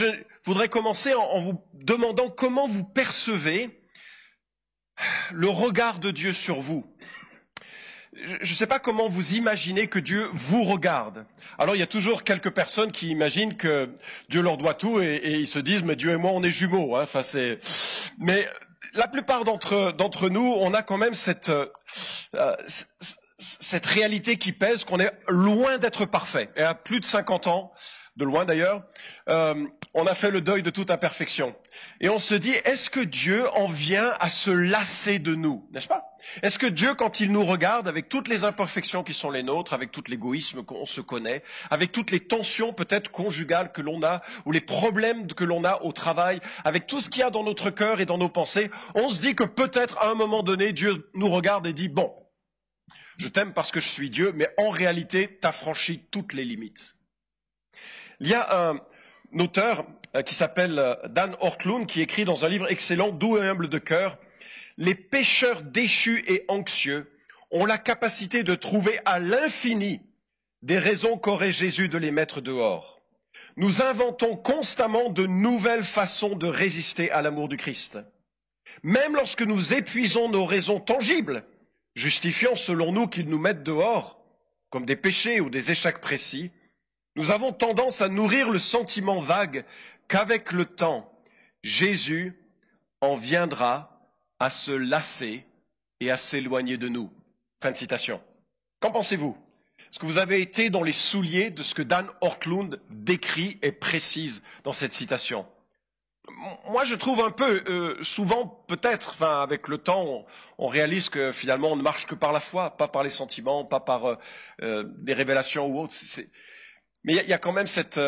Je voudrais commencer en, vous demandant comment vous percevez le regard de Dieu sur vous. Je ne sais pas comment vous imaginez que Dieu vous regarde. Alors il y a toujours quelques personnes qui imaginent que Dieu leur doit tout et, ils se disent mais Dieu et moi on est jumeaux. Hein. Enfin c'est. Mais la plupart d'entre nous, on a quand même cette euh, cette réalité qui pèse qu'on est loin d'être parfait. Et à plus de 50 ans, de loin d'ailleurs, euh, on a fait le deuil de toute imperfection. Et on se dit, est-ce que Dieu en vient à se lasser de nous, n'est-ce pas? Est-ce que Dieu, quand il nous regarde, avec toutes les imperfections qui sont les nôtres, avec tout l'égoïsme qu'on se connaît, avec toutes les tensions peut-être conjugales que l'on a, ou les problèmes que l'on a au travail, avec tout ce qu'il y a dans notre cœur et dans nos pensées, on se dit que peut-être à un moment donné, Dieu nous regarde et dit, bon, je t'aime parce que je suis Dieu, mais en réalité, tu as franchi toutes les limites. Il y a un auteur euh, qui s'appelle euh, Dan Ortlund qui écrit dans un livre excellent, Doux et humble de cœur, Les pécheurs déchus et anxieux ont la capacité de trouver à l'infini des raisons qu'aurait Jésus de les mettre dehors. Nous inventons constamment de nouvelles façons de résister à l'amour du Christ. Même lorsque nous épuisons nos raisons tangibles, justifiant selon nous qu'ils nous mettent dehors, comme des péchés ou des échecs précis, nous avons tendance à nourrir le sentiment vague qu'avec le temps, Jésus en viendra à se lasser et à s'éloigner de nous. Fin de citation. Qu'en pensez-vous? Est-ce que vous avez été dans les souliers de ce que Dan Ortlund décrit et précise dans cette citation? Moi, je trouve un peu, euh, souvent, peut-être, avec le temps, on, réalise que finalement, on ne marche que par la foi, pas par les sentiments, pas par euh, euh, des révélations ou autres. Mais il y, a quand même cette,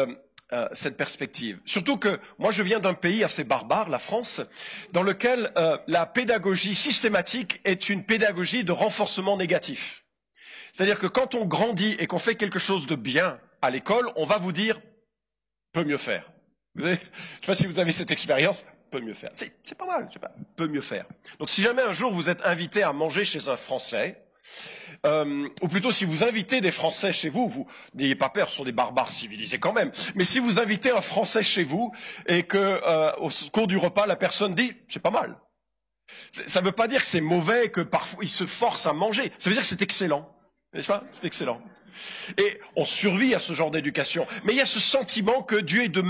cette perspective. Surtout que moi, je viens d'un pays assez barbare, la France, dans lequel la pédagogie systématique est une pédagogie de renforcement négatif. C'est-à-dire que quand on grandit et qu'on fait quelque chose de bien à l'école, on va vous dire peut mieux faire. Vous savez, je ne sais pas si vous avez cette expérience, peut mieux faire. C'est pas mal, pas, peut mieux faire. Donc si jamais un jour vous êtes invité à manger chez un Français, euh, ou plutôt si vous invitez des Français chez vous, vous n'ayez pas peur, ce sont des barbares civilisés quand même. Mais si vous invitez un Français chez vous et que euh, au cours du repas la personne dit c'est pas mal, ça ne veut pas dire que c'est mauvais, que parfois il se force à manger. Ça veut dire que c'est excellent, n'est-ce pas? C'est excellent. Et on survit à ce genre d'éducation. Mais il y a ce sentiment que Dieu est de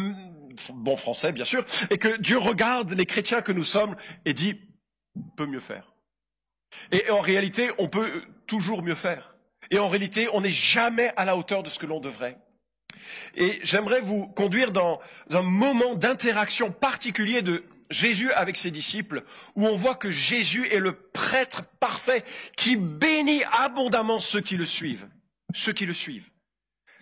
bon français bien sûr, et que Dieu regarde les chrétiens que nous sommes et dit, peut mieux faire. Et en réalité, on peut toujours mieux faire. Et en réalité, on n'est jamais à la hauteur de ce que l'on devrait. Et j'aimerais vous conduire dans un moment d'interaction particulier de Jésus avec ses disciples, où on voit que Jésus est le prêtre parfait qui bénit abondamment ceux qui le suivent. Ceux qui le suivent.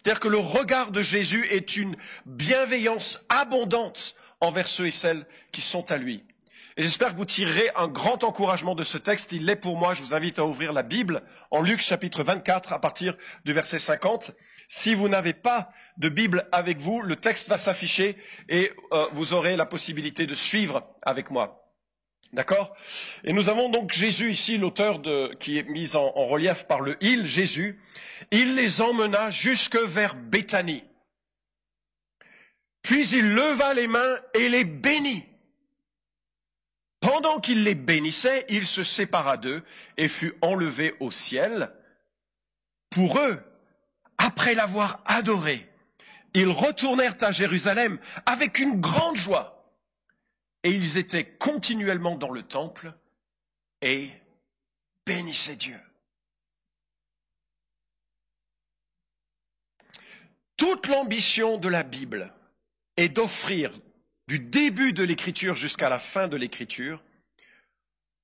C'est-à-dire que le regard de Jésus est une bienveillance abondante envers ceux et celles qui sont à lui. Et j'espère que vous tirerez un grand encouragement de ce texte. Il l'est pour moi. Je vous invite à ouvrir la Bible en Luc chapitre 24 à partir du verset 50. Si vous n'avez pas de Bible avec vous, le texte va s'afficher et euh, vous aurez la possibilité de suivre avec moi. D'accord? Et nous avons donc Jésus ici, l'auteur qui est mis en, relief par le il, Jésus. Il les emmena jusque vers Béthanie. Puis il leva les mains et les bénit. Pendant qu'il les bénissait, il se sépara d'eux et fut enlevé au ciel. Pour eux, après l'avoir adoré, ils retournèrent à Jérusalem avec une grande joie et ils étaient continuellement dans le temple et bénissaient Dieu. Toute l'ambition de la Bible est d'offrir du début de l'écriture jusqu'à la fin de l'écriture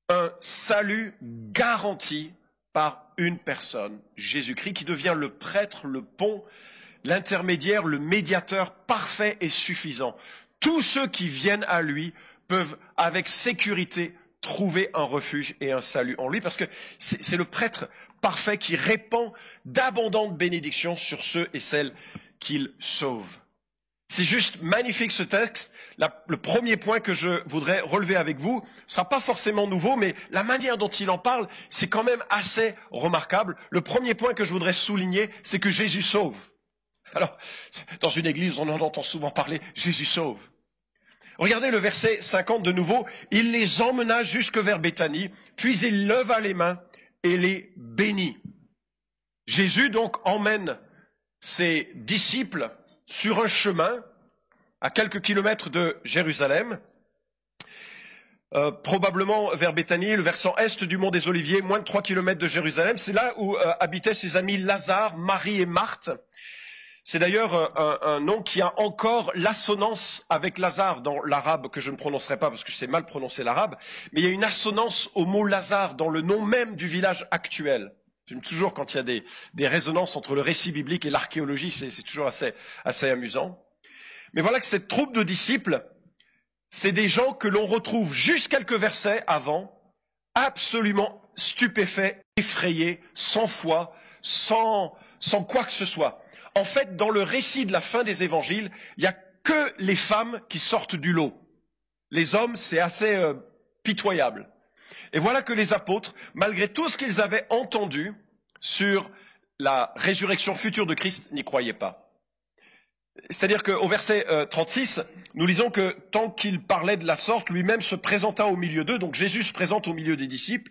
un salut garanti par une personne, Jésus-Christ, qui devient le prêtre, le pont, l'intermédiaire, le médiateur parfait et suffisant tous ceux qui viennent à lui peuvent avec sécurité trouver un refuge et un salut en lui, parce que c'est le prêtre parfait qui répand d'abondantes bénédictions sur ceux et celles qu'il sauve. C'est juste magnifique ce texte. le premier point que je voudrais relever avec vous ne sera pas forcément nouveau, mais la manière dont il en parle, c'est quand même assez remarquable. Le premier point que je voudrais souligner, c'est que Jésus sauve. Alors, dans une église, on en entend souvent parler, Jésus sauve. Regardez le verset 50 de nouveau. Il les emmena jusque vers Béthanie, puis il leva les mains et les bénit. Jésus donc emmène ses disciples sur un chemin à quelques kilomètres de Jérusalem, euh, probablement vers Béthanie, le versant est du mont des Oliviers, moins de trois kilomètres de Jérusalem. C'est là où euh, habitaient ses amis Lazare, Marie et Marthe. C'est d'ailleurs euh, un, nom qui a encore l'assonance avec Lazare dans l'arabe que je ne prononcerai pas parce que je sais mal prononcer l'arabe, mais il y a une assonance au mot Lazare dans le nom même du village actuel. J'aime toujours quand il y a des, résonances entre le récit biblique et l'archéologie, c'est toujours assez, amusant. Mais voilà que cette troupe de disciples, c'est des gens que l'on retrouve juste quelques versets avant, absolument stupéfaits, effrayés, sans foi, sans, sans quoi que ce soit. En fait, dans le récit de la fin des évangiles, il n'y a que les femmes qui sortent du lot. Les hommes, c'est assez euh, pitoyable. Et voilà que les apôtres, malgré tout ce qu'ils avaient entendu sur la résurrection future de Christ, n'y croyaient pas. C'est-à-dire qu'au verset 36, euh, nous lisons que tant qu'il parlait de la sorte, lui-même se présenta au milieu d'eux, donc Jésus se présente au milieu des disciples,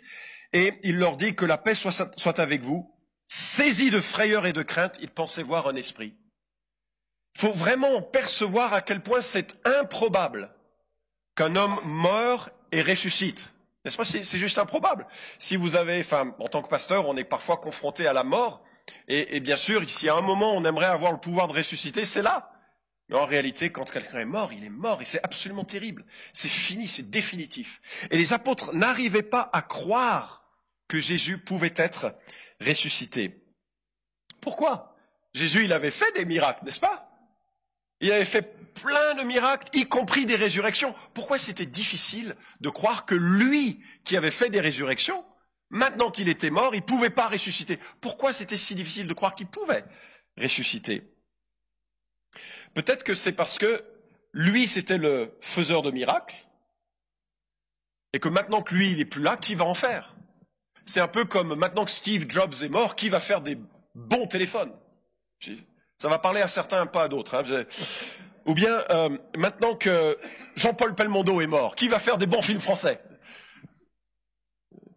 et il leur dit que la paix soit, avec vous. Saisi de frayeur et de crainte, il pensait voir un esprit. Il faut vraiment percevoir à quel point c'est improbable qu'un homme meure et ressuscite. N'est-ce pas? C'est juste improbable. Si vous avez, enfin, en tant que pasteur, on est parfois confronté à la mort, et, bien sûr, y a un moment on aimerait avoir le pouvoir de ressusciter, c'est là. Mais en réalité, quand quelqu'un est mort, il est mort et c'est absolument terrible. C'est fini, c'est définitif. Et les apôtres n'arrivaient pas à croire que Jésus pouvait être ressuscité. Pourquoi? Jésus, il avait fait des miracles, n'est-ce pas? Il avait fait plein de miracles, y compris des résurrections. Pourquoi c'était difficile de croire que lui, qui avait fait des résurrections, Maintenant qu'il était mort, il ne pouvait pas ressusciter? Pourquoi c'était si difficile de croire qu'il pouvait ressusciter? Peut-être que c'est parce que lui, c'était le faiseur de miracles, et que maintenant que lui, il n'est plus là, qui va en faire? C'est un peu comme maintenant que Steve Jobs est mort, qui va faire des bons téléphones? Ça va parler à certains, pas à d'autres. Hein. Ou bien, euh, maintenant que Jean-Paul Pelmondo est mort, qui va faire des bons films français?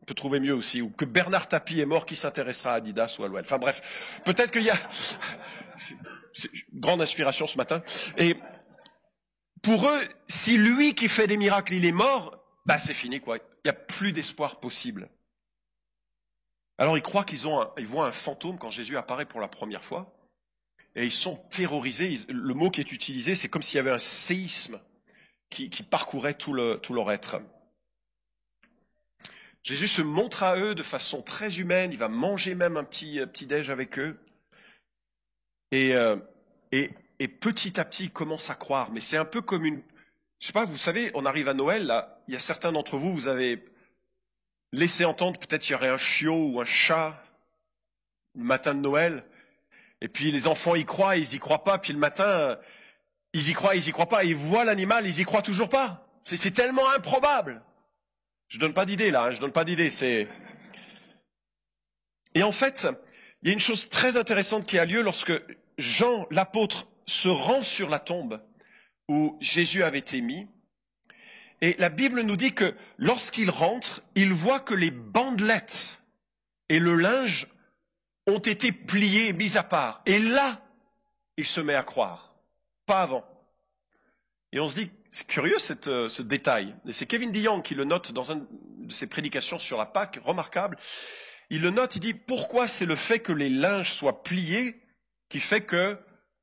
Peut trouver mieux aussi, ou que Bernard Tapie est mort, qui s'intéressera à Adidas ou à l'OL. Enfin bref, peut-être qu'il y a c'est grande inspiration ce matin. Et pour eux, si lui qui fait des miracles, il est mort, bah c'est fini quoi. Il n'y a plus d'espoir possible. Alors ils croient qu'ils ont, ils voient un fantôme quand Jésus apparaît pour la première fois, et ils sont terrorisés. le mot qui est utilisé, c'est comme s'il y avait un séisme qui, parcourait tout, le, tout leur être. Jésus se montre à eux de façon très humaine, il va manger même un petit, petit déj avec eux. Euh, et, et, petit à petit, il commence à croire. Mais c'est un peu comme une... Je sais pas, vous savez, on arrive à Noël, là, il y a certains d'entre vous, vous avez laissé entendre peut-être qu'il y aurait un chiot ou un chat le matin de Noël. Et puis les enfants y croient, ils y croient pas. Puis le matin, ils y croient, ils y croient pas. Ils voient l'animal, ils y croient toujours pas. C'est tellement improbable. Je donne pas d'idée là, hein, je donne pas d'idée. C'est et en fait, il y a une chose très intéressante qui a lieu lorsque Jean, l'apôtre, se rend sur la tombe où Jésus avait été mis. Et la Bible nous dit que lorsqu'il rentre, il voit que les bandelettes et le linge ont été pliés, mis à part. Et là, il se met à croire. Pas avant. Et on se dit, c'est curieux euh, ce détail. Et c'est Kevin DeYoung qui le note dans une de ses prédications sur la Pâque, remarquable. Il le note, il dit pourquoi c'est le fait que les linges soient pliés qui fait que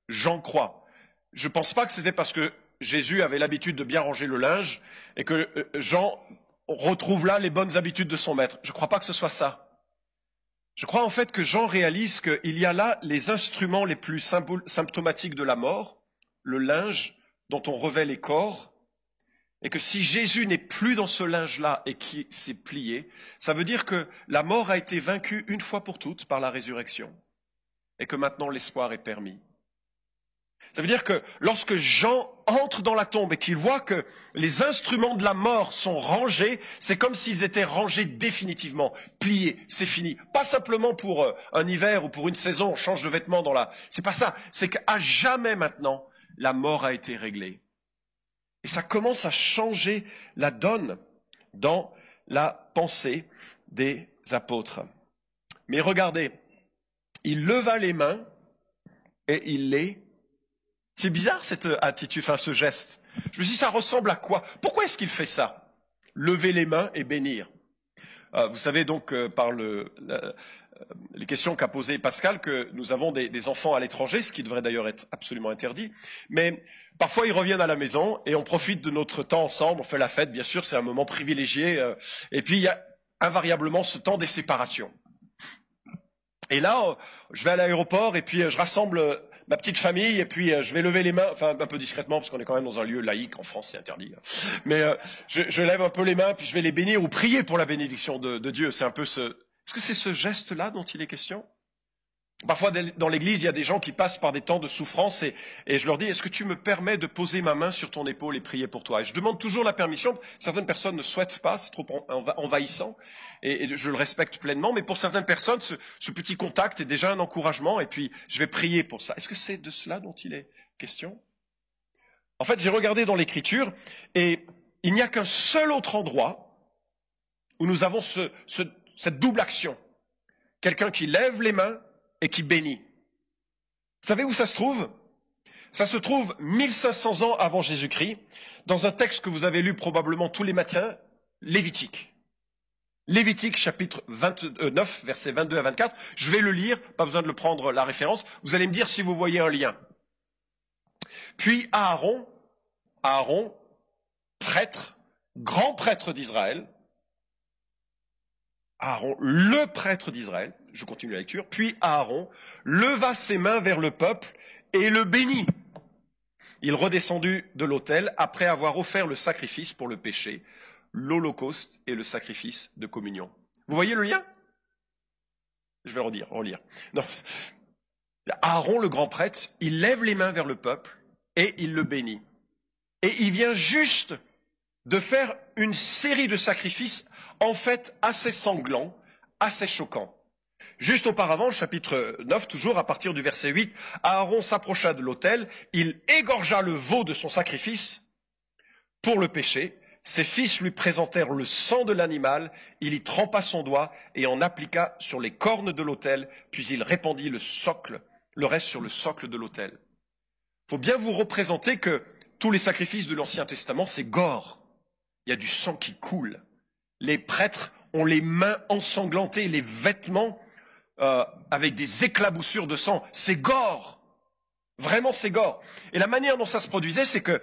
j'en crois? Je ne pense pas que c'était parce que Jésus avait l'habitude de bien ranger le linge et que euh, Jean retrouve là les bonnes habitudes de son maître. Je ne crois pas que ce soit ça. Je crois en fait que Jean réalise qu'il y a là les instruments les plus symptomatiques de la mort, le linge, dont on revêt les corps, et que si Jésus n'est plus dans ce linge-là et qui s'est plié, ça veut dire que la mort a été vaincue une fois pour toutes par la résurrection, et que maintenant l'espoir est permis. Ça veut dire que lorsque Jean entre dans la tombe et qu'il voit que les instruments de la mort sont rangés, c'est comme s'ils étaient rangés définitivement, pliés, c'est fini. Pas simplement pour euh, un hiver ou pour une saison, on change de vêtements dans la... C'est pas ça, c'est qu'à jamais maintenant, la mort a été réglée. Et ça commence à changer la donne dans la pensée des apôtres. Mais regardez, il leva les mains et il les... C'est bizarre cette attitude, enfin ce geste. Je me dis, ça ressemble à quoi? Pourquoi est-ce qu'il fait ça? Lever les mains et bénir. Euh, vous savez donc euh, par euh, les questions qu'a posées Pascal que nous avons des, enfants à l'étranger, ce qui devrait d'ailleurs être absolument interdit. Mais parfois ils reviennent à la maison et on profite de notre temps ensemble, on fait la fête, bien sûr, c'est un moment privilégié. et puis il y a invariablement ce temps des séparations. Et là, je vais à l'aéroport et puis euh, je rassemble euh, ma petite famille et puis euh, je vais lever les mains, enfin un peu discrètement parce qu'on est quand même dans un lieu laïque, en France c'est interdit. Hein. Mais je, je, lève un peu les mains puis je vais les bénir ou prier pour la bénédiction de, de Dieu. C'est un peu ce... Est-ce que c'est ce geste-là dont il est question? Parfois, dans l'Église, il y a des gens qui passent par des temps de souffrance et, je leur dis, est-ce que tu me permets de poser ma main sur ton épaule et prier pour toi? Et je demande toujours la permission. Certaines personnes ne souhaitent pas, c'est trop envahissant, et, je le respecte pleinement. Mais pour certaines personnes, ce, petit contact est déjà un encouragement, et puis je vais prier pour ça. Est-ce que c'est de cela dont il est question? En fait, j'ai regardé dans l'Écriture, et il n'y a qu'un seul autre endroit où nous avons cette double action. Quelqu'un qui lève les mains et qui bénit. Vous savez où ça se trouve? Ça se trouve 1500 ans avant Jésus-Christ, dans un texte que vous avez lu probablement tous les matins, Lévitique. Lévitique chapitre 29, versets 22 à 24. Je vais le lire, pas besoin de le prendre la référence. Vous allez me dire si vous voyez un lien. Puis Aaron, Aaron, prêtre, grand prêtre d'Israël, Aaron, le prêtre d'Israël, je continue la lecture, puis Aaron leva ses mains vers le peuple et le bénit. Il redescendit de l'autel après avoir offert le sacrifice pour le péché, l'holocauste et le sacrifice de communion. Vous voyez le lien? Je vais redire, relire. Non. Aaron, le grand prêtre, il lève les mains vers le peuple et il le bénit. Et il vient juste de faire une série de sacrifices en fait assez sanglants, assez choquants. Juste auparavant, chapitre 9, toujours à partir du verset 8, Aaron s'approcha de l'autel, il égorgea le veau de son sacrifice pour le péché, ses fils lui présentèrent le sang de l'animal, il y trempa son doigt et en appliqua sur les cornes de l'autel, puis il répandit le socle, le reste sur le socle de l'autel. Il faut bien vous représenter que tous les sacrifices de l'Ancien Testament, c'est gore. Il y a du sang qui coule. Les prêtres ont les mains ensanglantées, les vêtements euh, avec des éclaboussures de sang. C'est gore. Vraiment, c'est gore. Et la manière dont ça se produisait, c'est que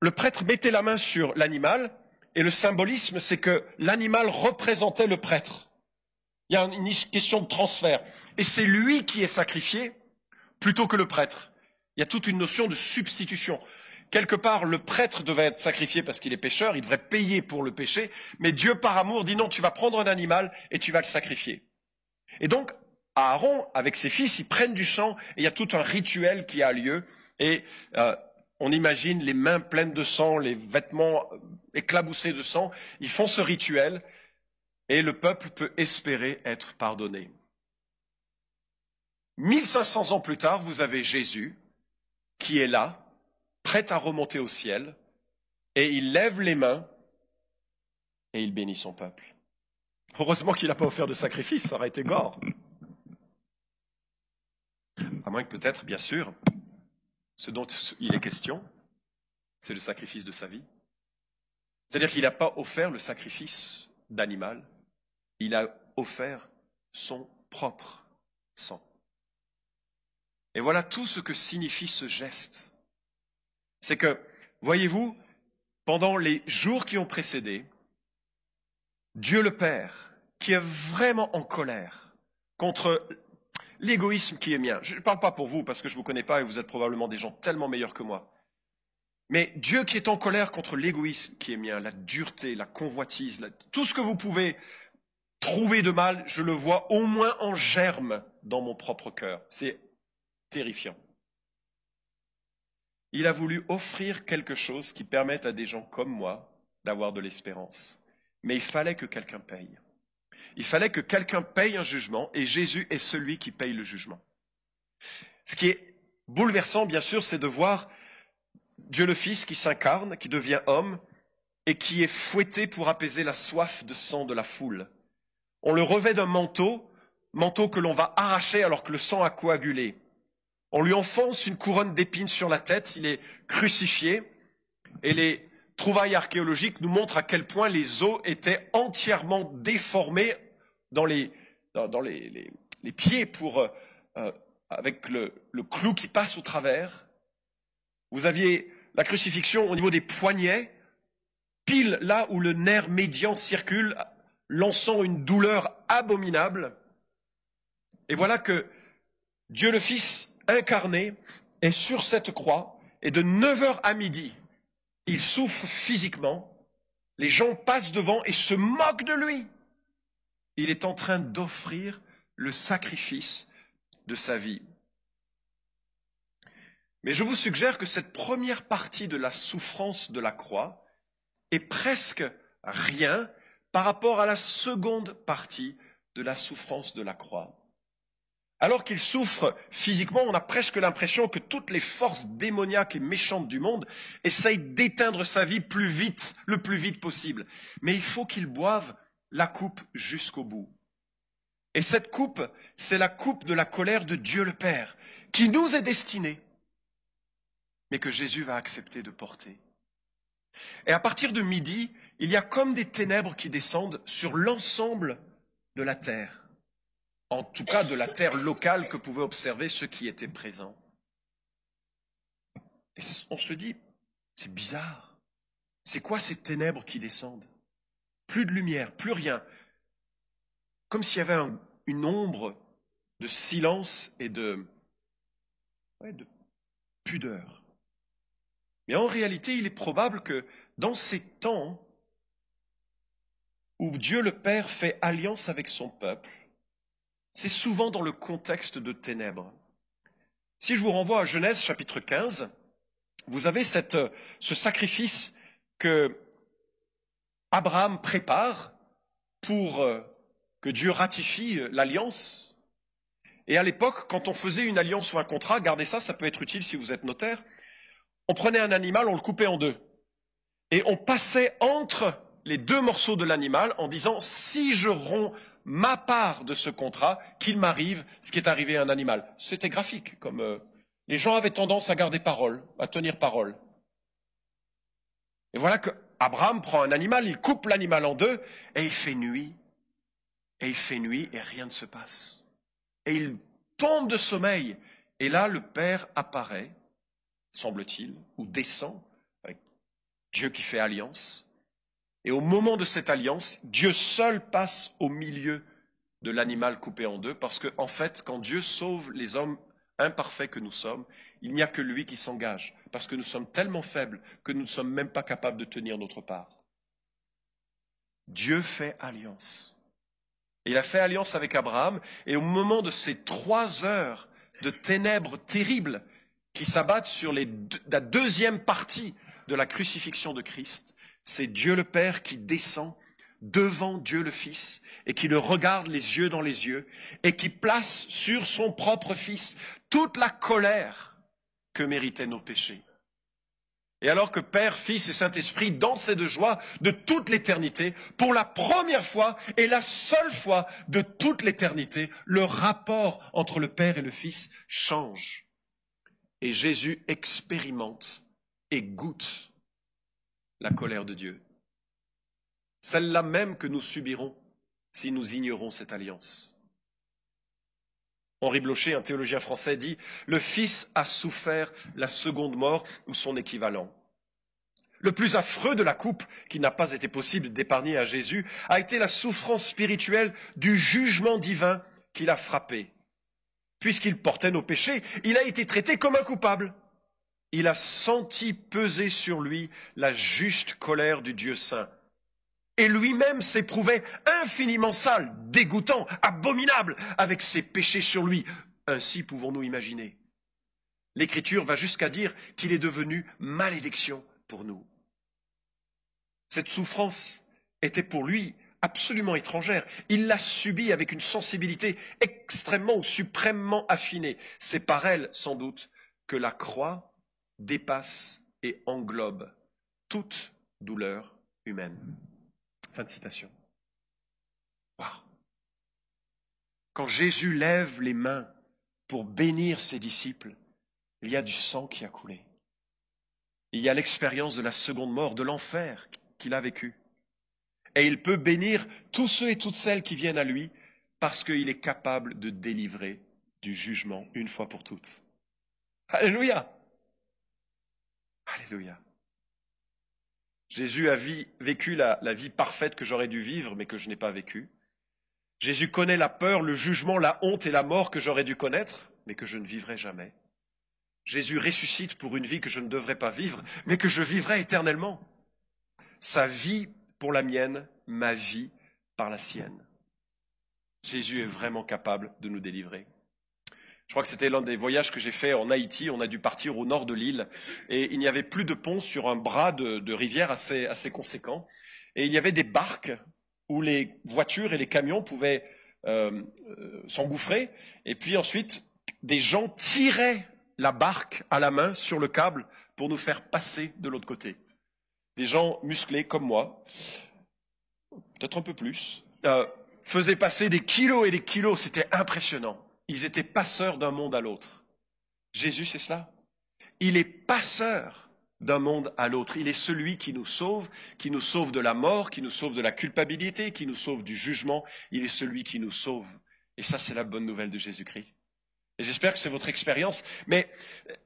le prêtre mettait la main sur l'animal, et le symbolisme, c'est que l'animal représentait le prêtre. Il y a une question de transfert. Et c'est lui qui est sacrifié plutôt que le prêtre. Il y a toute une notion de substitution. Quelque part, le prêtre devait être sacrifié parce qu'il est pécheur, il devrait payer pour le péché, mais Dieu, par amour, dit non, tu vas prendre un animal et tu vas le sacrifier. Et donc, Aaron, avec ses fils, ils prennent du sang et il y a tout un rituel qui a lieu. Et euh, on imagine les mains pleines de sang, les vêtements éclaboussés de sang. Ils font ce rituel et le peuple peut espérer être pardonné. 1500 ans plus tard, vous avez Jésus qui est là, prêt à remonter au ciel, et il lève les mains et il bénit son peuple. Heureusement qu'il n'a pas offert de sacrifice, ça aurait été gore. À moins que peut-être, bien sûr, ce dont il est question, c'est le sacrifice de sa vie. C'est-à-dire qu'il n'a pas offert le sacrifice d'animal, il a offert son propre sang. Et voilà tout ce que signifie ce geste. C'est que, voyez-vous, pendant les jours qui ont précédé, Dieu le Père, qui est vraiment en colère contre l'égoïsme qui est mien. Je ne parle pas pour vous parce que je ne vous connais pas et vous êtes probablement des gens tellement meilleurs que moi. Mais Dieu qui est en colère contre l'égoïsme qui est mien, la dureté, la convoitise, tout ce que vous pouvez trouver de mal, je le vois au moins en germe dans mon propre cœur. C'est terrifiant. il a voulu offrir quelque chose qui permette à des gens comme moi d'avoir de l'espérance. Mais il fallait que quelqu'un paye. Il fallait que quelqu'un paye un jugement et Jésus est celui qui paye le jugement. Ce qui est bouleversant, bien sûr, c'est de voir Dieu le Fils qui s'incarne, qui devient homme et qui est fouetté pour apaiser la soif de sang de la foule. On le revêt d'un manteau, manteau que l'on va arracher alors que le sang a coagulé. On lui enfonce une couronne d'épines sur la tête, il est crucifié, et les trouvailles archéologiques nous montrent à quel point les os étaient entièrement déformés dans les, dans, les, pieds pour, euh, euh, avec le, le clou qui passe au travers. Vous aviez la crucifixion au niveau des poignets, pile là où le nerf médian circule, lançant une douleur abominable. Et voilà que Dieu le Fils incarné est sur cette croix et de 9h à midi, il souffre physiquement, les gens passent devant et se moquent de lui. Il est en train d'offrir le sacrifice de sa vie. Mais je vous suggère que cette première partie de la souffrance de la croix est presque rien par rapport à la seconde partie de la souffrance de la croix. Alors qu'il souffre physiquement, on a presque l'impression que toutes les forces démoniaques et méchantes du monde essayent d'éteindre sa vie plus vite, le plus vite possible. Mais il faut qu'il boive la coupe jusqu'au bout. Et cette coupe, c'est la coupe de la colère de Dieu le Père, qui nous est destinée, mais que Jésus va accepter de porter. Et à partir de midi, il y a comme des ténèbres qui descendent sur l'ensemble de la terre en tout cas de la terre locale que pouvaient observer ceux qui étaient présents. Et on se dit, c'est bizarre. C'est quoi ces ténèbres qui descendent? Plus de lumière, plus rien. Comme s'il y avait une ombre de silence et de, de pudeur. Mais en réalité, il est probable que dans ces temps où Dieu le Père fait alliance avec son peuple, c'est souvent dans le contexte de ténèbres. Si je vous renvoie à Genèse chapitre 15, vous avez cette, ce sacrifice que Abraham prépare pour euh, que Dieu ratifie l'alliance. Et à l'époque, quand on faisait une alliance ou un contrat, gardez ça, ça peut être utile si vous êtes notaire, on prenait un animal, on le coupait en deux. Et on passait entre les deux morceaux de l'animal en disant, si je romps ma part de ce contrat, qu'il m'arrive ce qui est arrivé à un animal. C'était graphique, comme euh, les gens avaient tendance à garder parole, à tenir parole. Et voilà que Abraham prend un animal, il coupe l'animal en deux, et il fait nuit. Et il fait nuit et rien ne se passe. Et il tombe de sommeil. Et là, le Père apparaît, semble-t-il, ou descend, avec Dieu qui fait alliance, et au moment de cette alliance, Dieu seul passe au milieu de l'animal coupé en deux, parce qu'en en fait, quand Dieu sauve les hommes imparfaits que nous sommes, il n'y a que lui qui s'engage, parce que nous sommes tellement faibles que nous ne sommes même pas capables de tenir notre part. Dieu fait alliance. il a fait alliance avec Abraham, et au moment de ces trois heures de ténèbres terribles qui s'abattent sur la deuxième partie de la crucifixion de Christ, c'est Dieu le Père qui descend devant Dieu le Fils et qui le regarde les yeux dans les yeux et qui place sur son propre Fils toute la colère que méritaient nos péchés. Et alors que Père, Fils et Saint-Esprit dansaient de joie de toute l'éternité, pour la première fois et la seule fois de toute l'éternité, le rapport entre le Père et le Fils change. Et Jésus expérimente et goûte la colère de Dieu. Celle-là même que nous subirons si nous ignorons cette alliance. Henri Blocher, un théologien français, dit Le Fils a souffert la seconde mort ou son équivalent. Le plus affreux de la coupe, qui n'a pas été possible d'épargner à Jésus, a été la souffrance spirituelle du jugement divin qui l'a frappé. Puisqu'il portait nos péchés, il a été traité comme un coupable il a senti peser sur lui la juste colère du Dieu saint. Et lui-même s'éprouvait infiniment sale, dégoûtant, abominable, avec ses péchés sur lui. Ainsi pouvons-nous imaginer. L'Écriture va jusqu'à dire qu'il est devenu malédiction pour nous. Cette souffrance était pour lui absolument étrangère. Il l'a subie avec une sensibilité extrêmement ou suprêmement affinée. C'est par elle, sans doute, que la croix dépasse et englobe toute douleur humaine. Fin de citation. Quand Jésus lève les mains pour bénir ses disciples, il y a du sang qui a coulé. Il y a l'expérience de la seconde mort, de l'enfer qu'il a vécu. Et il peut bénir tous ceux et toutes celles qui viennent à lui parce qu'il est capable de délivrer du jugement une fois pour toutes. Alléluia. Alléluia. Jésus a vécu la, la vie parfaite que j'aurais dû vivre mais que je n'ai pas vécue. Jésus connaît la peur, le jugement, la honte et la mort que j'aurais dû connaître mais que je ne vivrai jamais. Jésus ressuscite pour une vie que je ne devrais pas vivre mais que je vivrai éternellement. Sa vie pour la mienne, ma vie par la sienne. Jésus est vraiment capable de nous délivrer. Je crois que c'était l'un des voyages que j'ai fait en Haïti. On a dû partir au nord de l'île et il n'y avait plus de pont sur un bras de, rivière assez, conséquent. Et il y avait des barques où les voitures et les camions pouvaient euh, euh, s'engouffrer. Et puis ensuite, des gens tiraient la barque à la main sur le câble pour nous faire passer de l'autre côté. Des gens musclés comme moi, peut-être un peu plus, euh, faisaient passer des kilos et des kilos. C'était impressionnant. Ils étaient passeurs d'un monde à l'autre. Jésus, c'est cela. Il est passeur d'un monde à l'autre. Il est celui qui nous sauve, qui nous sauve de la mort, qui nous sauve de la culpabilité, qui nous sauve du jugement. Il est celui qui nous sauve. Et ça, c'est la bonne nouvelle de Jésus-Christ. Et j'espère que c'est votre expérience. Mais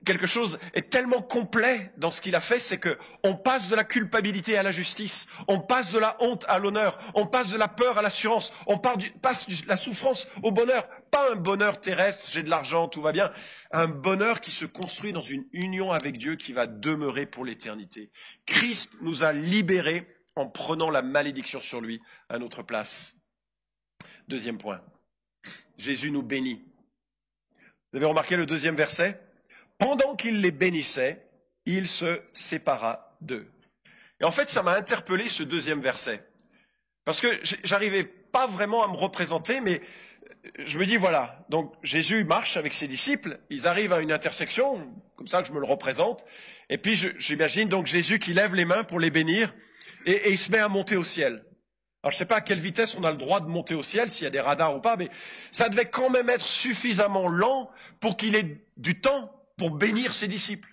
quelque chose est tellement complet dans ce qu'il a fait, c'est qu'on passe de la culpabilité à la justice, on passe de la honte à l'honneur, on passe de la peur à l'assurance, on passe de la souffrance au bonheur. Pas un bonheur terrestre, j'ai de l'argent, tout va bien. Un bonheur qui se construit dans une union avec Dieu qui va demeurer pour l'éternité. Christ nous a libérés en prenant la malédiction sur lui à notre place. Deuxième point. Jésus nous bénit vous avez remarqué le deuxième verset? Pendant qu'il les bénissait, il se sépara d'eux. Et en fait, ça m'a interpellé ce deuxième verset. Parce que j'arrivais pas vraiment à me représenter, mais je me dis, voilà, donc Jésus marche avec ses disciples, ils arrivent à une intersection, comme ça que je me le représente, et puis j'imagine donc Jésus qui lève les mains pour les bénir, et, et il se met à monter au ciel. Alors je ne sais pas à quelle vitesse on a le droit de monter au ciel, s'il y a des radars ou pas, mais ça devait quand même être suffisamment lent pour qu'il ait du temps pour bénir ses disciples.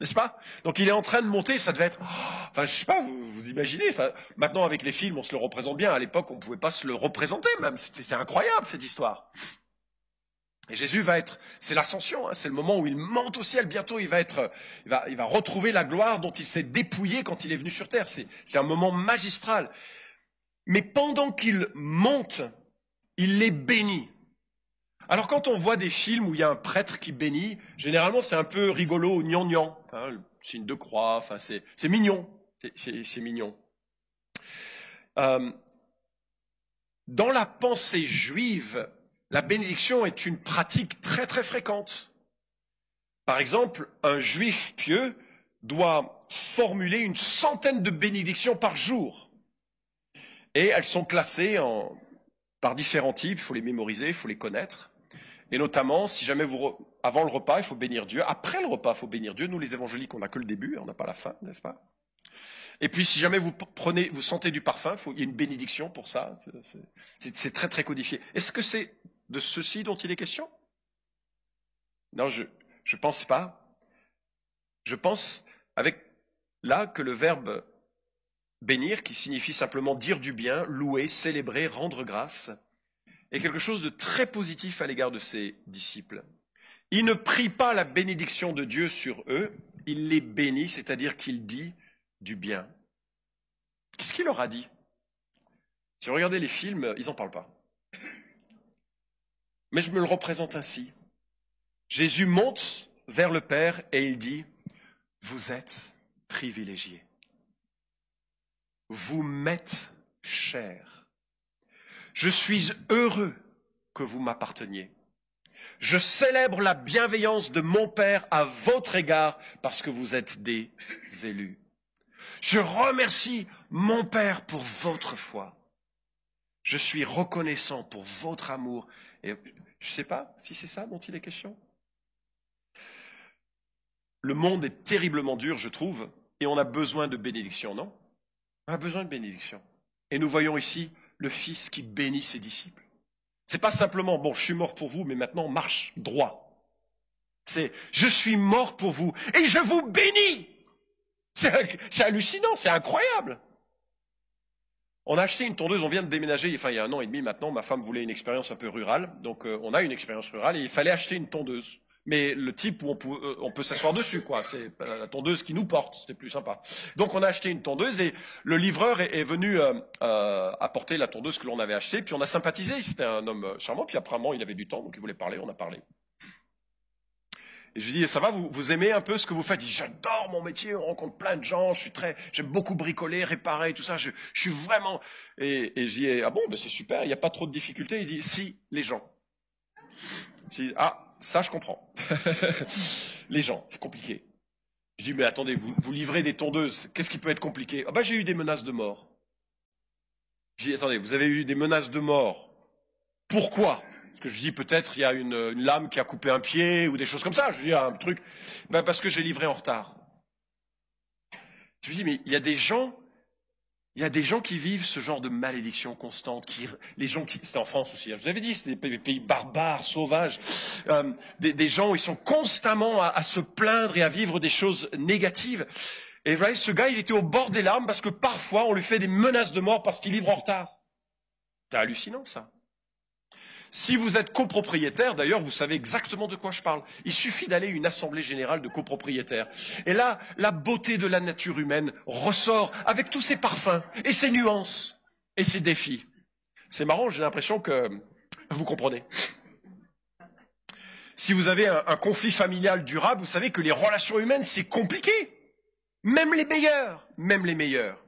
N'est-ce pas? Donc il est en train de monter, ça devait être... Enfin, je sais pas, vous, imaginez. Enfin, maintenant, avec les films, on se le représente bien. À l'époque, on ne pouvait pas se le représenter même. C'est incroyable, cette histoire. Et Jésus va être, c'est l'ascension, hein, c'est le moment où il monte au ciel. Bientôt, il va être, il va, il va retrouver la gloire dont il s'est dépouillé quand il est venu sur terre. C'est un moment magistral. Mais pendant qu'il monte, il les bénit. Alors quand on voit des films où il y a un prêtre qui bénit, généralement c'est un peu rigolo, gnangnan, hein, le signe de croix, enfin c'est mignon, c'est mignon. Euh, dans la pensée juive, la bénédiction est une pratique très très fréquente. Par exemple, un juif pieux doit formuler une centaine de bénédictions par jour. Et elles sont classées par différents types, il faut les mémoriser, il faut les connaître. Et notamment, si jamais vous, avant le repas, il faut bénir Dieu. Après le repas, il faut bénir Dieu. Nous, les évangéliques, on n'a que le début, on n'a pas la fin, n'est-ce pas? Et puis, si jamais vous prenez, vous sentez du parfum, il, y a une bénédiction pour ça. C'est très, très codifié. Est-ce que c'est de ceci dont il est question? Non, je ne pense pas. Je pense, avec là, que le verbe Bénir, qui signifie simplement dire du bien, louer, célébrer, rendre grâce, est quelque chose de très positif à l'égard de ses disciples. Il ne prie pas la bénédiction de Dieu sur eux, il les bénit, c'est-à-dire qu'il dit du bien. Qu'est-ce qu'il leur a dit? Si vous regardez les films, ils n'en parlent pas. Mais je me le représente ainsi. Jésus monte vers le Père et il dit, vous êtes privilégiés vous m'êtes cher. Je suis heureux que vous m'apparteniez. Je célèbre la bienveillance de mon Père à votre égard parce que vous êtes des élus. Je remercie mon Père pour votre foi. Je suis reconnaissant pour votre amour. Et je ne sais pas si c'est ça dont il est question. Le monde est terriblement dur, je trouve, et on a besoin de bénédiction, non? On a besoin de bénédiction. Et nous voyons ici le Fils qui bénit ses disciples. C'est pas simplement, bon, je suis mort pour vous, mais maintenant marche droit. C'est, je suis mort pour vous et je vous bénis. C'est hallucinant, c'est incroyable. On a acheté une tondeuse, on vient de déménager, enfin il y a un an et demi maintenant, ma femme voulait une expérience un peu rurale, donc euh, on a une expérience rurale et il fallait acheter une tondeuse. Mais le type où on peut, euh, peut s'asseoir dessus, quoi. C'est la tondeuse qui nous porte, c'était plus sympa. Donc on a acheté une tondeuse et le livreur est, venu euh, apporter la tondeuse que l'on avait achetée, puis on a sympathisé. C'était un homme charmant, puis apparemment il avait du temps, donc il voulait parler, on a parlé. Et je lui dis, ça va, vous, vous aimez un peu ce que vous faites? Il dit, j'adore mon métier, on rencontre plein de gens, je suis très, j'aime beaucoup bricoler, réparer, tout ça, je, je suis vraiment... Et, et je dis, ah bon, ben c'est super, il n'y a pas trop de difficultés? Il dit, si, les gens. Je dis, ah, ça je comprends. les gens, c'est compliqué. Je dis, mais attendez, vous, vous livrez des tondeuses, qu'est-ce qui peut être compliqué? Ah ben j'ai eu des menaces de mort. Je dis, attendez, vous avez eu des menaces de mort. Pourquoi? Parce que je dis peut-être il y a une, lame qui a coupé un pied ou des choses comme ça. Je dis un truc. Ben parce que j'ai livré en retard. Je dis mais il y a des gens, il y a des gens qui vivent ce genre de malédiction constante. Qui, les gens qui, c'était en France aussi. Hein, je vous avais dit, c'est des pays barbares, sauvages. Euh, des, gens, ils sont constamment à, se plaindre et à vivre des choses négatives. Et vous ce gars, il était au bord des larmes parce que parfois on lui fait des menaces de mort parce qu'il livre en retard. C'est hallucinant ça. Si vous êtes copropriétaire, d'ailleurs, vous savez exactement de quoi je parle. Il suffit d'aller à une assemblée générale de copropriétaires. Et là, la beauté de la nature humaine ressort avec tous ses parfums et ses nuances et ses défis. C'est marrant, j'ai l'impression que vous comprenez. Si vous avez un, conflit familial durable, vous savez que les relations humaines, c'est compliqué. Même les meilleurs, même les meilleurs.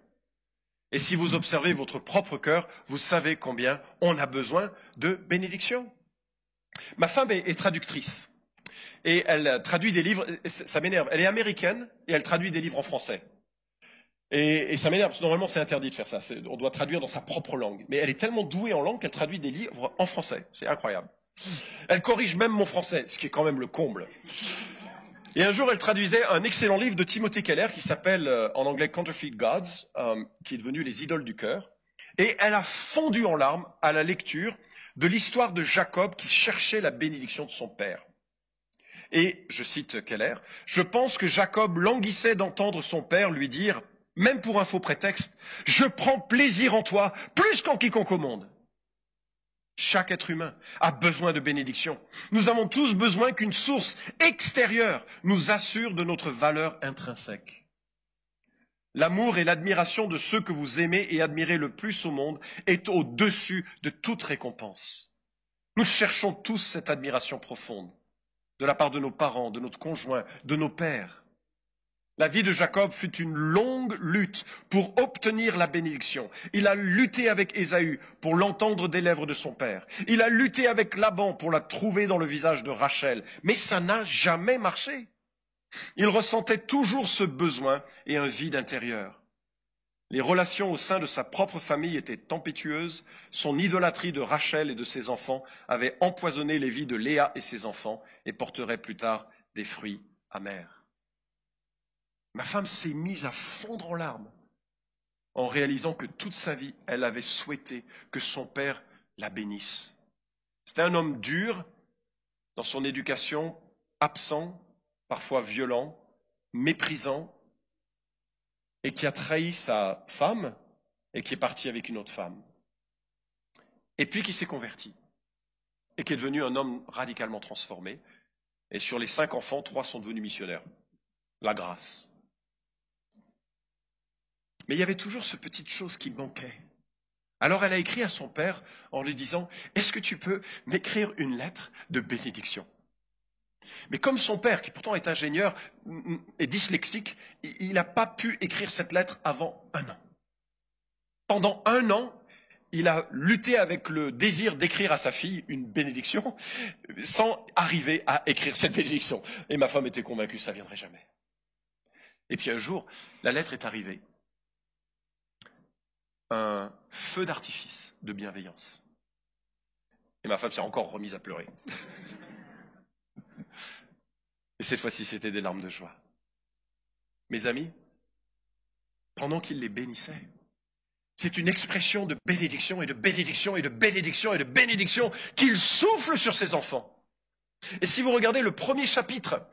Et si vous observez votre propre cœur, vous savez combien on a besoin de bénédiction. Ma femme est, traductrice. Et elle traduit des livres, ça m'énerve. Elle est américaine et elle traduit des livres en français. Et, ça m'énerve, parce que normalement c'est interdit de faire ça. On doit traduire dans sa propre langue. Mais elle est tellement douée en langue qu'elle traduit des livres en français. C'est incroyable. Elle corrige même mon français, ce qui est quand même le comble. Et un jour, elle traduisait un excellent livre de Timothée Keller qui s'appelle euh, en anglais Counterfeit Gods, euh, qui est devenu Les idoles du cœur. Et elle a fondu en larmes à la lecture de l'histoire de Jacob qui cherchait la bénédiction de son père. Et, je cite Keller, je pense que Jacob languissait d'entendre son père lui dire, même pour un faux prétexte, je prends plaisir en toi plus qu'en quiconque au monde. Chaque être humain a besoin de bénédiction. Nous avons tous besoin qu'une source extérieure nous assure de notre valeur intrinsèque. L'amour et l'admiration de ceux que vous aimez et admirez le plus au monde est au-dessus de toute récompense. Nous cherchons tous cette admiration profonde de la part de nos parents, de notre conjoint, de nos pères. La vie de Jacob fut une longue lutte pour obtenir la bénédiction. Il a lutté avec Ésaü pour l'entendre des lèvres de son père. Il a lutté avec Laban pour la trouver dans le visage de Rachel. Mais ça n'a jamais marché. Il ressentait toujours ce besoin et un vide intérieur. Les relations au sein de sa propre famille étaient tempétueuses. Son idolâtrie de Rachel et de ses enfants avait empoisonné les vies de Léa et ses enfants et porterait plus tard des fruits amers. Ma femme s'est mise à fondre en larmes en réalisant que toute sa vie, elle avait souhaité que son père la bénisse. C'était un homme dur dans son éducation, absent, parfois violent, méprisant, et qui a trahi sa femme et qui est parti avec une autre femme. Et puis qui s'est converti et qui est devenu un homme radicalement transformé. Et sur les cinq enfants, trois sont devenus missionnaires. La grâce. Mais il y avait toujours ce petite chose qui manquait. Alors elle a écrit à son père en lui disant, est-ce que tu peux m'écrire une lettre de bénédiction? Mais comme son père, qui pourtant est ingénieur, est dyslexique, il n'a pas pu écrire cette lettre avant un an. Pendant un an, il a lutté avec le désir d'écrire à sa fille une bénédiction sans arriver à écrire cette bénédiction. Et ma femme était convaincue que ça viendrait jamais. Et puis un jour, la lettre est arrivée. Un feu d'artifice de bienveillance. Et ma femme s'est encore remise à pleurer. Et cette fois-ci, c'était des larmes de joie. Mes amis, pendant qu'il les bénissait, c'est une expression de bénédiction et de bénédiction et de bénédiction et de bénédiction qu'il souffle sur ses enfants. Et si vous regardez le premier chapitre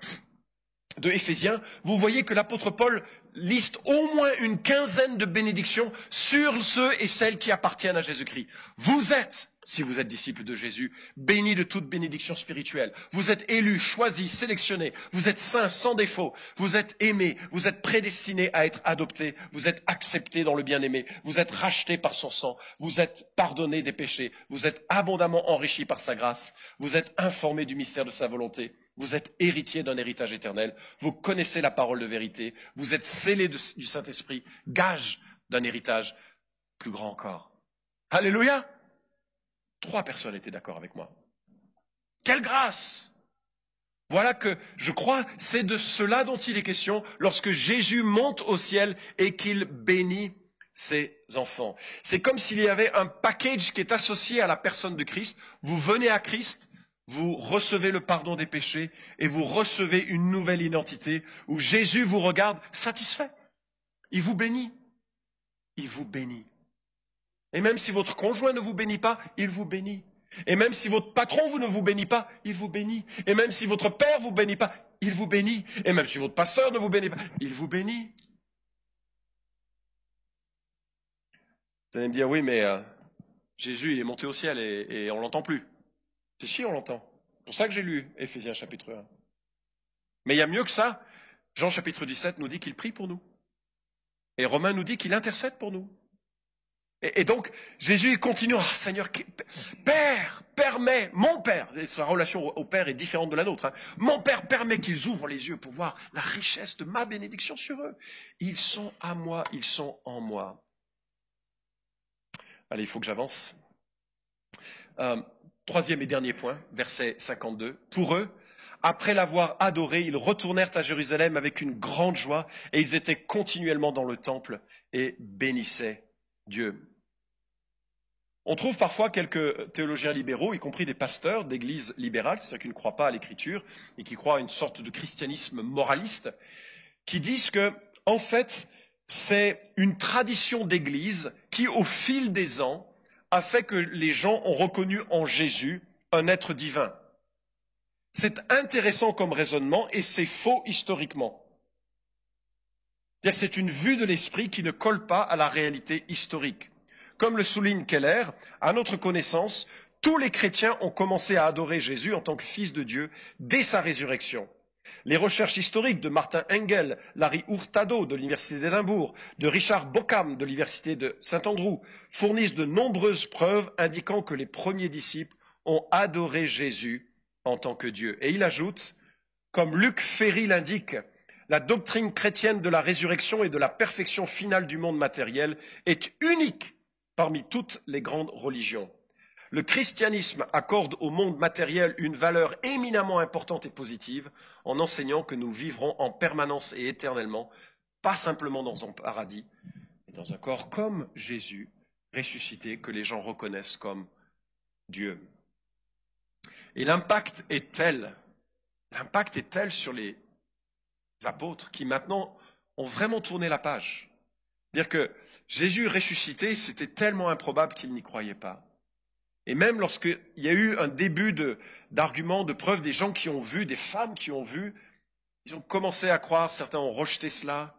de Éphésiens, vous voyez que l'apôtre Paul liste au moins une quinzaine de bénédictions sur ceux et celles qui appartiennent à Jésus-Christ. Vous êtes, si vous êtes disciples de Jésus, bénis de toute bénédiction spirituelle. Vous êtes élus, choisis, sélectionnés. Vous êtes saints, sans défaut. Vous êtes aimés. Vous êtes prédestinés à être adoptés. Vous êtes acceptés dans le bien-aimé. Vous êtes rachetés par son sang. Vous êtes pardonnés des péchés. Vous êtes abondamment enrichis par sa grâce. Vous êtes informés du mystère de sa volonté vous êtes héritier d'un héritage éternel, vous connaissez la parole de vérité, vous êtes scellé du Saint-Esprit, gage d'un héritage plus grand encore. Alléluia Trois personnes étaient d'accord avec moi. Quelle grâce Voilà que je crois c'est de cela dont il est question lorsque Jésus monte au ciel et qu'il bénit ses enfants. C'est comme s'il y avait un package qui est associé à la personne de Christ. Vous venez à Christ, vous recevez le pardon des péchés et vous recevez une nouvelle identité où Jésus vous regarde satisfait. Il vous bénit. Il vous bénit. Et même si votre conjoint ne vous bénit pas, il vous bénit. Et même si votre patron vous ne vous bénit pas, il vous bénit. Et même si votre père vous bénit pas, il vous bénit. Et même si votre pasteur ne vous bénit pas, il vous bénit. Vous allez me dire, oui, mais euh, Jésus, est monté au ciel et, et on l'entend plus. Si, si, on l'entend. C'est pour ça que j'ai lu Éphésiens chapitre 1. Mais il y a mieux que ça. Jean chapitre 17 nous dit qu'il prie pour nous. Et Romain nous dit qu'il intercède pour nous. Et, donc, Jésus continue, ah, Seigneur, Père, permet, mon Père, sa relation au Père est différente de la nôtre, hein. mon Père permet qu'ils ouvrent les yeux pour voir la richesse de ma bénédiction sur eux. Ils sont à moi, ils sont en moi. Allez, il faut que j'avance. Euh, Troisième et dernier point, verset 52. Pour eux, après l'avoir adoré, ils retournèrent à Jérusalem avec une grande joie et ils étaient continuellement dans le temple et bénissaient Dieu. On trouve parfois quelques théologiens libéraux, y compris des pasteurs d'églises libérales, c'est-à-dire qui ne croient pas à l'écriture et qui croient à une sorte de christianisme moraliste, qui disent que, en fait, c'est une tradition d'église qui, au fil des ans, a fait que les gens ont reconnu en Jésus un être divin. C'est intéressant comme raisonnement et c'est faux historiquement. Que c'est une vue de l'esprit qui ne colle pas à la réalité historique. Comme le souligne Keller, à notre connaissance, tous les chrétiens ont commencé à adorer Jésus en tant que fils de Dieu dès sa résurrection. Les recherches historiques de Martin Engel, Larry Hurtado de l'Université d'Édimbourg, de Richard Bockham de l'Université de Saint-Andrew fournissent de nombreuses preuves indiquant que les premiers disciples ont adoré Jésus en tant que Dieu. Et il ajoute, comme Luc Ferry l'indique, la doctrine chrétienne de la résurrection et de la perfection finale du monde matériel est unique parmi toutes les grandes religions. Le christianisme accorde au monde matériel une valeur éminemment importante et positive en enseignant que nous vivrons en permanence et éternellement, pas simplement dans un paradis, mais dans un corps comme Jésus, ressuscité, que les gens reconnaissent comme Dieu. Et l'impact est tel, l'impact est tel sur les apôtres qui maintenant ont vraiment tourné la page. Dire que Jésus ressuscité, c'était tellement improbable qu'ils n'y croyaient pas. Et même lorsqu'il y a eu un début d'arguments, de, preuves, des gens qui ont vu, des femmes qui ont vu, ils ont commencé à croire, certains ont rejeté cela.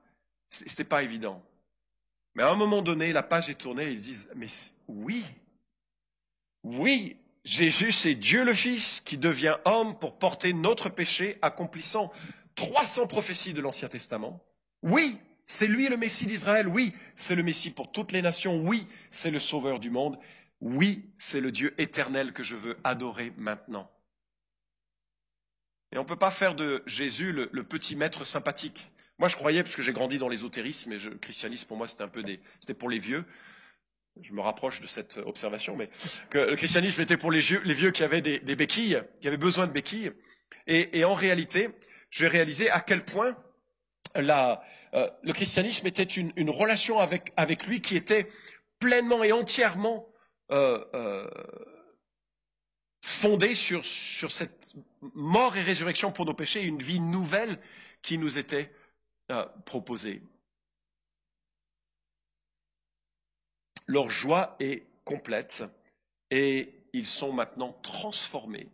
Ce n'était pas évident. Mais à un moment donné, la page est tournée et ils disent, mais oui, oui, Jésus, c'est Dieu le Fils qui devient homme pour porter notre péché, accomplissant 300 prophéties de l'Ancien Testament. Oui, c'est lui le Messie d'Israël. Oui, c'est le Messie pour toutes les nations. Oui, c'est le Sauveur du monde. Oui, c'est le Dieu éternel que je veux adorer maintenant. Et on peut pas faire de Jésus le, petit maître sympathique. Moi, je croyais, parce que j'ai grandi dans l'ésotérisme, et le christianisme, pour moi, c'était un peu des, c'était pour les vieux. je me rapproche de cette observation, mais que le christianisme était pour les vieux, les vieux qui avaient des, béquilles, qui avaient besoin de béquilles. Et, en réalité, j'ai réalisé à quel point euh, le christianisme était une, relation avec, lui qui était pleinement et entièrement euh, euh, fondée sur, sur, cette mort et résurrection pour nos péchés, une vie nouvelle qui nous était proposée. Leur joie est complète et ils sont maintenant transformés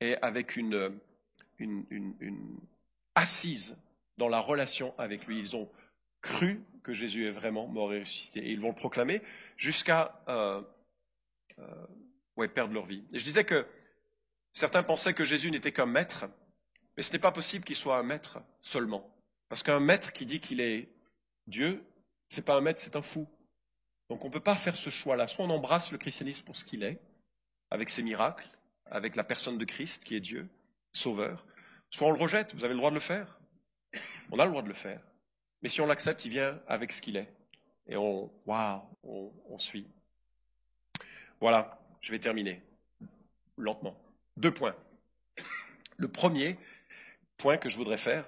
et avec une, une, assise dans la relation avec lui. Ils ont cru que Jésus est vraiment mort et ressuscité et ils vont le proclamer jusqu'à euh, euh, perdre leur vie. Et je disais que certains pensaient que Jésus n'était qu'un maître, mais ce n'est pas possible qu'il soit un maître seulement. Parce qu'un maître qui dit qu'il est Dieu, ce n'est pas un maître, c'est un fou. Donc on ne peut pas faire ce choix-là. Soit on embrasse le christianisme pour ce qu'il est, avec ses miracles, avec la personne de Christ qui est Dieu, Sauveur, soit on le rejette. Vous avez le droit de le faire. On a le droit de le faire. Mais si on l'accepte, il vient avec ce qu'il est. Et on, waouh, on suit. Voilà, je vais terminer lentement. Deux points. Le premier point que je voudrais faire,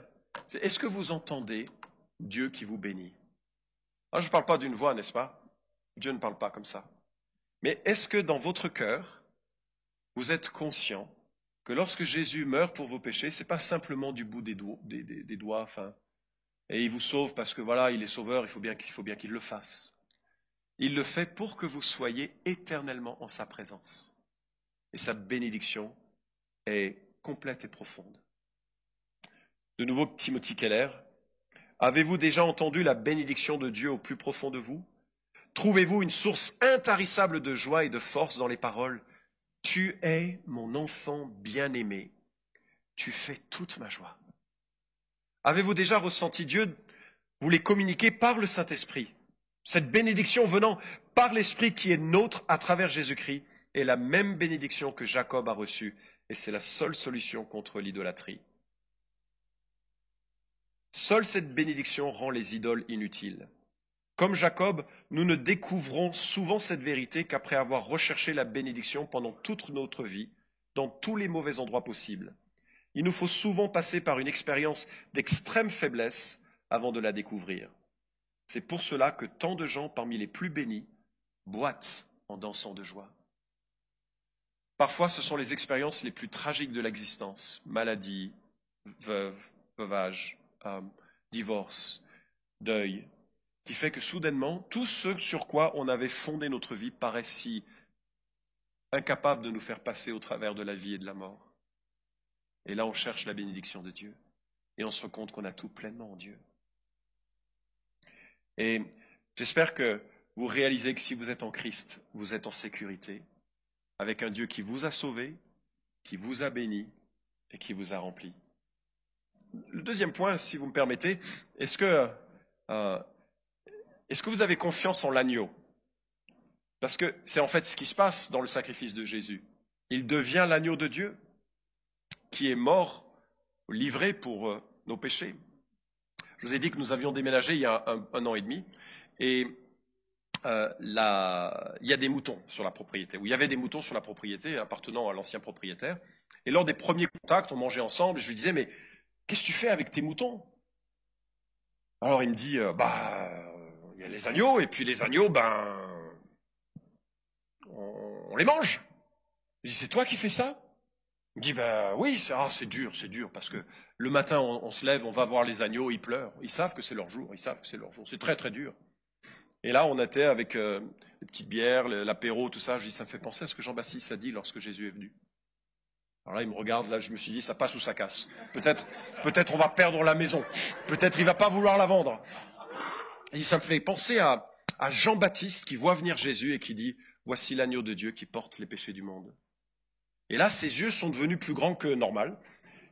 c'est est-ce que vous entendez Dieu qui vous bénit? Ah, Je ne parle pas d'une voix, n'est-ce pas? Dieu ne parle pas comme ça. Mais est-ce que dans votre cœur, vous êtes conscient que lorsque Jésus meurt pour vos péchés, ce n'est pas simplement du bout des, doigts, enfin, et il vous sauve parce que voilà, il est sauveur, il faut bien qu'il le fasse? Il le fait pour que vous soyez éternellement en sa présence. Et sa bénédiction est complète et profonde. De nouveau, Timothy Keller, avez-vous déjà entendu la bénédiction de Dieu au plus profond de vous? Trouvez-vous une source intarissable de joie et de force dans les paroles Tu es mon enfant bien-aimé, tu fais toute ma joie. Avez-vous déjà ressenti Dieu vous les communiquer par le Saint-Esprit? Cette bénédiction venant par l'Esprit qui est nôtre à travers Jésus-Christ est la même bénédiction que Jacob a reçue et c'est la seule solution contre l'idolâtrie. Seule cette bénédiction rend les idoles inutiles. Comme Jacob, nous ne découvrons souvent cette vérité qu'après avoir recherché la bénédiction pendant toute notre vie, dans tous les mauvais endroits possibles. Il nous faut souvent passer par une expérience d'extrême faiblesse avant de la découvrir. C'est pour cela que tant de gens parmi les plus bénis boitent en dansant de joie. Parfois, ce sont les expériences les plus tragiques de l'existence, maladie, veuve, veuvage, divorce, deuil, qui fait que soudainement, tout ce sur quoi on avait fondé notre vie paraît si incapable de nous faire passer au travers de la vie et de la mort. Et là, on cherche la bénédiction de Dieu. Et on se rend compte qu'on a tout pleinement en Dieu. Et j'espère que vous réalisez que si vous êtes en Christ, vous êtes en sécurité, avec un Dieu qui vous a sauvé, qui vous a béni et qui vous a rempli. Le deuxième point, si vous me permettez, est-ce que euh, est-ce que vous avez confiance en l'agneau? Parce que c'est en fait ce qui se passe dans le sacrifice de Jésus. Il devient l'agneau de Dieu qui est mort, livré pour euh, nos péchés. Je vous ai dit que nous avions déménagé il y a un, an et demi et euh, il y a des moutons sur la propriété, ou il y avait des moutons sur la propriété appartenant à l'ancien propriétaire. Et lors des premiers contacts, on mangeait ensemble, je lui disais, mais qu'est-ce que tu fais avec tes moutons? Alors il me dit, euh, bah, il y a les agneaux, et puis les agneaux, ben, on, les mange. Je dis, c'est toi qui fais ça? Il dit, ben oui, ah, c'est dur, c'est dur, parce que le matin, on, se lève, on va voir les agneaux, ils pleurent. Ils savent que c'est leur jour, ils savent que c'est leur jour. C'est très, très dur. Et là, on était avec euh, les petites bières, l'apéro, tout ça. Je dis, ça me fait penser à ce que Jean-Baptiste a dit lorsque Jésus est venu. Alors là, il me regarde, là, je me suis dit, ça passe ou ça casse. Peut-être, peut-être on va perdre la maison. Peut-être il va pas vouloir la vendre. Et ça me fait penser à, Jean-Baptiste qui voit venir Jésus et qui dit Voici l'agneau de Dieu qui porte les péchés du monde. Et là, ses yeux sont devenus plus grands que normal.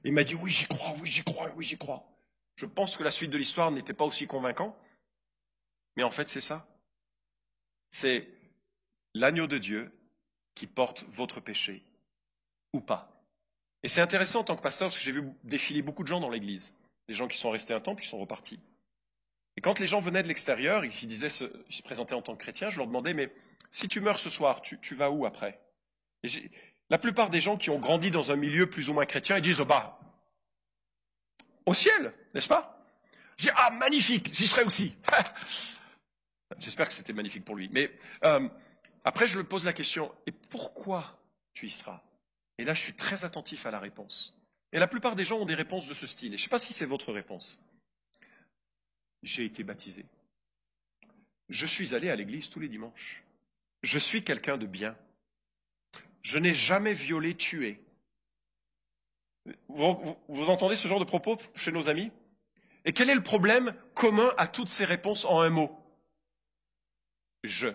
Il m'a dit Oui, j'y crois, oui, j'y crois, oui, j'y crois. Je pense que la suite de l'histoire n'était pas aussi convaincant. Mais en fait, c'est ça. C'est l'agneau de Dieu qui porte votre péché, ou pas. Et c'est intéressant en tant que pasteur, parce que j'ai vu défiler beaucoup de gens dans l'église. Des gens qui sont restés un temps, puis qui sont repartis. Et quand les gens venaient de l'extérieur et qui disaient, se, ils se présentaient en tant que chrétiens, je leur demandais, mais si tu meurs ce soir, tu, tu vas où après? Et La plupart des gens qui ont grandi dans un milieu plus ou moins chrétien, ils disent, oh bah, au ciel, n'est-ce pas? Je dis, ah, magnifique, j'y serai aussi. J'espère que c'était magnifique pour lui. Mais euh, après, je lui pose la question, et pourquoi tu y seras? Et là, je suis très attentif à la réponse. Et la plupart des gens ont des réponses de ce style. Et je ne sais pas si c'est votre réponse. J'ai été baptisé. Je suis allé à l'église tous les dimanches. Je suis quelqu'un de bien. Je n'ai jamais violé, tué. Vous, entendez ce genre de propos chez nos amis? Et quel est le problème commun à toutes ces réponses en un mot? Je.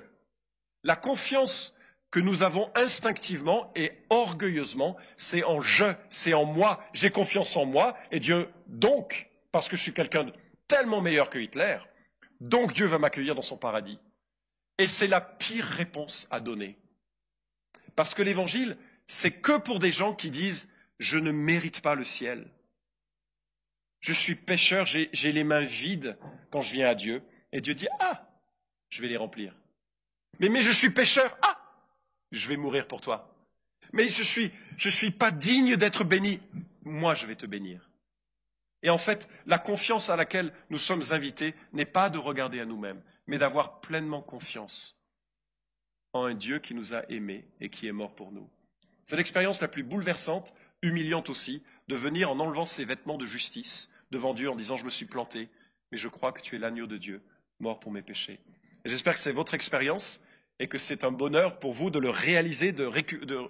La confiance que nous avons instinctivement et orgueilleusement, c'est en je, c'est en moi. J'ai confiance en moi et Dieu, donc, parce que je suis quelqu'un de tellement meilleur que Hitler, donc Dieu va m'accueillir dans son paradis. Et c'est la pire réponse à donner. Parce que l'évangile, c'est que pour des gens qui disent je ne mérite pas le ciel. Je suis pécheur, j'ai les mains vides quand je viens à Dieu. Et Dieu dit, ah, je vais les remplir. Mais, je suis pécheur, ah, je vais mourir pour toi. Mais je suis, je suis pas digne d'être béni. Moi, je vais te bénir. Et en fait, la confiance à laquelle nous sommes invités n'est pas de regarder à nous-mêmes, mais d'avoir pleinement confiance un Dieu qui nous a aimés et qui est mort pour nous. C'est l'expérience la plus bouleversante humiliante aussi, de venir en enlevant ses vêtements de justice devant Dieu en disant je me suis planté, mais je crois que tu es l'agneau de Dieu, mort pour mes péchés. J'espère que c'est votre expérience et que c'est un bonheur pour vous de le réaliser, de,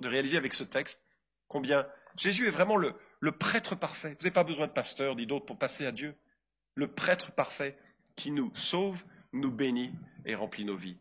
réaliser avec ce texte combien Jésus est vraiment le, le prêtre parfait. Vous n'avez pas besoin de pasteur ni d'autres pour passer à Dieu. Le prêtre parfait qui nous sauve, nous bénit et remplit nos vies.